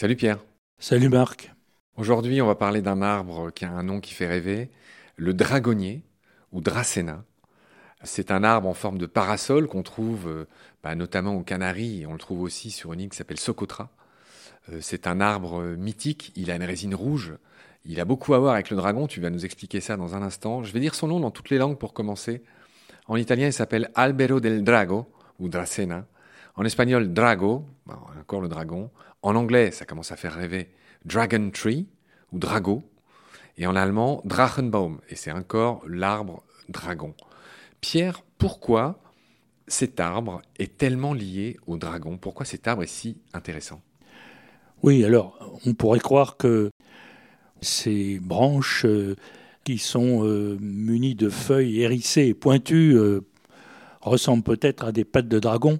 Salut Pierre. Salut Marc. Aujourd'hui, on va parler d'un arbre qui a un nom qui fait rêver, le dragonnier ou Dracena. C'est un arbre en forme de parasol qu'on trouve euh, bah, notamment aux Canaries et on le trouve aussi sur une île qui s'appelle Socotra. Euh, c'est un arbre mythique, il a une résine rouge, il a beaucoup à voir avec le dragon, tu vas nous expliquer ça dans un instant. Je vais dire son nom dans toutes les langues pour commencer. En italien, il s'appelle Albero del Drago ou Dracena. En espagnol, Drago, encore le dragon. En anglais, ça commence à faire rêver, Dragon Tree ou Drago. Et en allemand, Drachenbaum. Et c'est encore l'arbre dragon. Pierre, pourquoi cet arbre est tellement lié au dragon? Pourquoi cet arbre est si intéressant? Oui, alors, on pourrait croire que ces branches euh, qui sont euh, munies de feuilles hérissées et pointues euh, ressemblent peut-être à des pattes de dragon.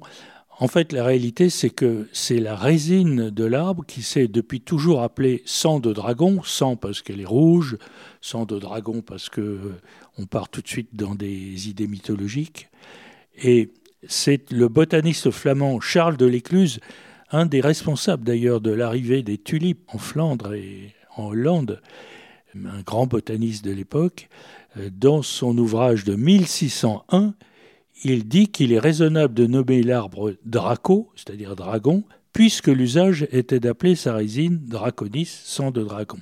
En fait, la réalité, c'est que c'est la résine de l'arbre qui s'est depuis toujours appelée sang de dragon, sang parce qu'elle est rouge, sang de dragon parce que on part tout de suite dans des idées mythologiques. Et c'est le botaniste flamand Charles de l'Écluse, un des responsables d'ailleurs de l'arrivée des tulipes en Flandre et en Hollande, un grand botaniste de l'époque, euh, dans son ouvrage de 1601, il dit qu'il est raisonnable de nommer l'arbre Draco, c'est-à-dire dragon, puisque l'usage était d'appeler sa résine Draconis, sang de dragon.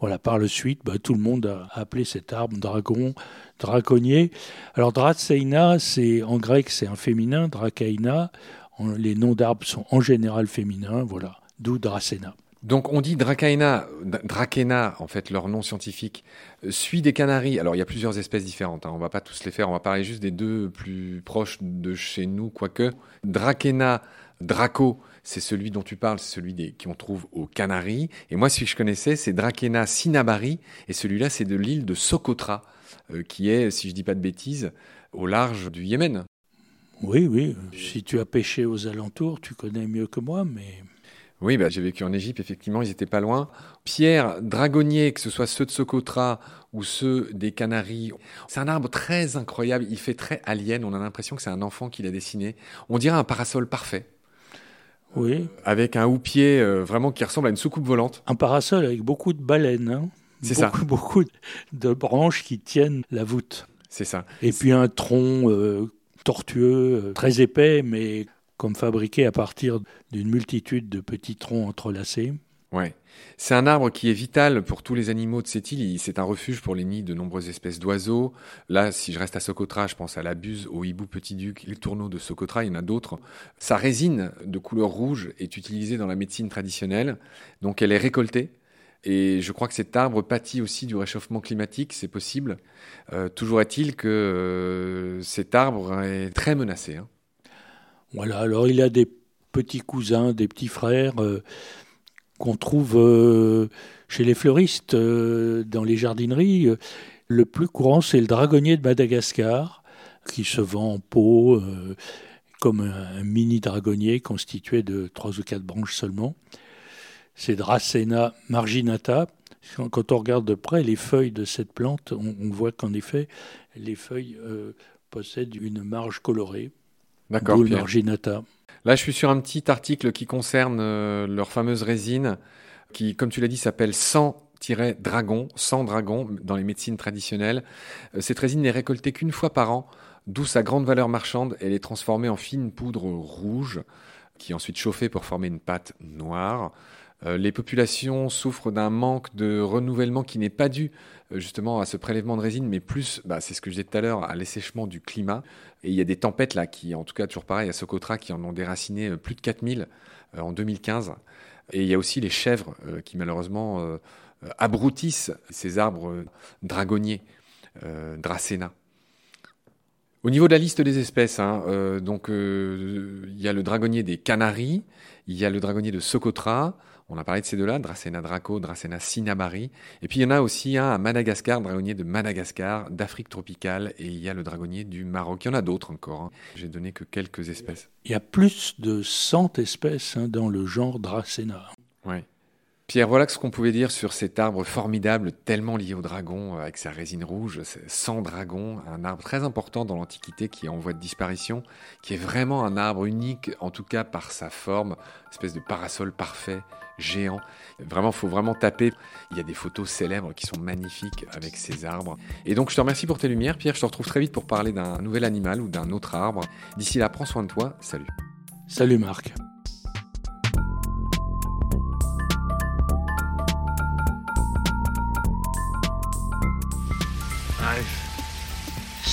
Voilà, par le suite, bah, tout le monde a appelé cet arbre dragon, draconnier. Alors Dracaena, c'est en grec, c'est un féminin, Dracaena. Les noms d'arbres sont en général féminins, voilà, d'où Dracena. Donc on dit Dracaena, Dracena, en fait leur nom scientifique, euh, suit des canaries. Alors il y a plusieurs espèces différentes, hein. on va pas tous les faire, on va parler juste des deux plus proches de chez nous, quoique. Dracena, Draco, c'est celui dont tu parles, c'est celui des, qu'on trouve aux Canaries. Et moi celui que je connaissais, c'est Dracena cinnabari, et celui-là c'est de l'île de Socotra, euh, qui est, si je dis pas de bêtises, au large du Yémen. Oui, oui, si tu as pêché aux alentours, tu connais mieux que moi, mais... Oui, bah, j'ai vécu en Égypte, effectivement, ils étaient pas loin. Pierre dragonnier, que ce soit ceux de Socotra ou ceux des Canaries, c'est un arbre très incroyable, il fait très alien, on a l'impression que c'est un enfant qui l'a dessiné. On dirait un parasol parfait. Oui. Avec un houppier euh, vraiment qui ressemble à une soucoupe volante. Un parasol avec beaucoup de baleines. Hein. c'est ça. Beaucoup de branches qui tiennent la voûte. C'est ça. Et puis un tronc euh, tortueux, euh, très épais, mais comme fabriqué à partir d'une multitude de petits troncs entrelacés. Ouais. C'est un arbre qui est vital pour tous les animaux de cette île. C'est un refuge pour les nids de nombreuses espèces d'oiseaux. Là, si je reste à Socotra, je pense à la buse, au hibou petit-duc, les tourneaux de Socotra, il y en a d'autres. Sa résine de couleur rouge est utilisée dans la médecine traditionnelle. Donc elle est récoltée. Et je crois que cet arbre pâtit aussi du réchauffement climatique, c'est possible. Euh, toujours est-il que euh, cet arbre est très menacé. Hein. Voilà, alors il a des petits cousins, des petits frères euh, qu'on trouve euh, chez les fleuristes, euh, dans les jardineries. Le plus courant, c'est le dragonnier de Madagascar, qui se vend en pot comme un, mini dragonnier constitué de trois ou quatre branches seulement. C'est Dracena marginata. Quand on regarde de près les feuilles de cette plante, on, on voit qu'en effet, les feuilles possèdent une marge colorée. D'accord. Là, je suis sur un petit article qui concerne euh, leur fameuse résine, qui, comme tu l'as dit, s'appelle 100-dragon, 100 dragon dans les médecines traditionnelles. Euh, cette résine n'est récoltée qu'une fois par an, d'où sa grande valeur marchande. Elle est transformée en fine poudre rouge, qui est ensuite chauffée pour former une pâte noire. Euh, les populations souffrent d'un manque de renouvellement qui n'est pas dû euh, justement à ce prélèvement de résine, mais plus, bah, c'est ce que je disais tout à l'heure, à l'assèchement du climat. Et il y a des tempêtes là qui, en tout cas toujours pareil, à Socotra, qui en ont déraciné euh, plus de 4000 en 2015. Et il y a aussi les chèvres qui malheureusement abroutissent ces arbres dragonniers, Dracena. Au niveau de la liste des espèces, hein, donc il y a le dragonnier des Canaries, il y a le dragonnier de Socotra, on a parlé de ces deux-là, Dracena draco, Dracena cinnabari. Et puis il y en a aussi un à Madagascar, dragonnier de Madagascar, d'Afrique tropicale, et il y a le dragonnier du Maroc. Il y en a d'autres encore. Hein. J'ai donné que quelques espèces. Il y a plus de 100 espèces hein, dans le genre Dracena. Ouais. Pierre, voilà ce qu'on pouvait dire sur cet arbre formidable, tellement lié au dragon, avec sa résine rouge, sans dragon, un arbre très important dans l'Antiquité qui est en voie de disparition, qui est vraiment un arbre unique, en tout cas par sa forme, espèce de parasol parfait, géant. Vraiment, faut vraiment taper. Il y a des photos célèbres qui sont magnifiques avec ces arbres. Et donc, je te remercie pour tes lumières, Pierre. Je te retrouve très vite pour parler d'un nouvel animal ou d'un autre arbre. D'ici là, prends soin de toi. Salut. Salut Marc.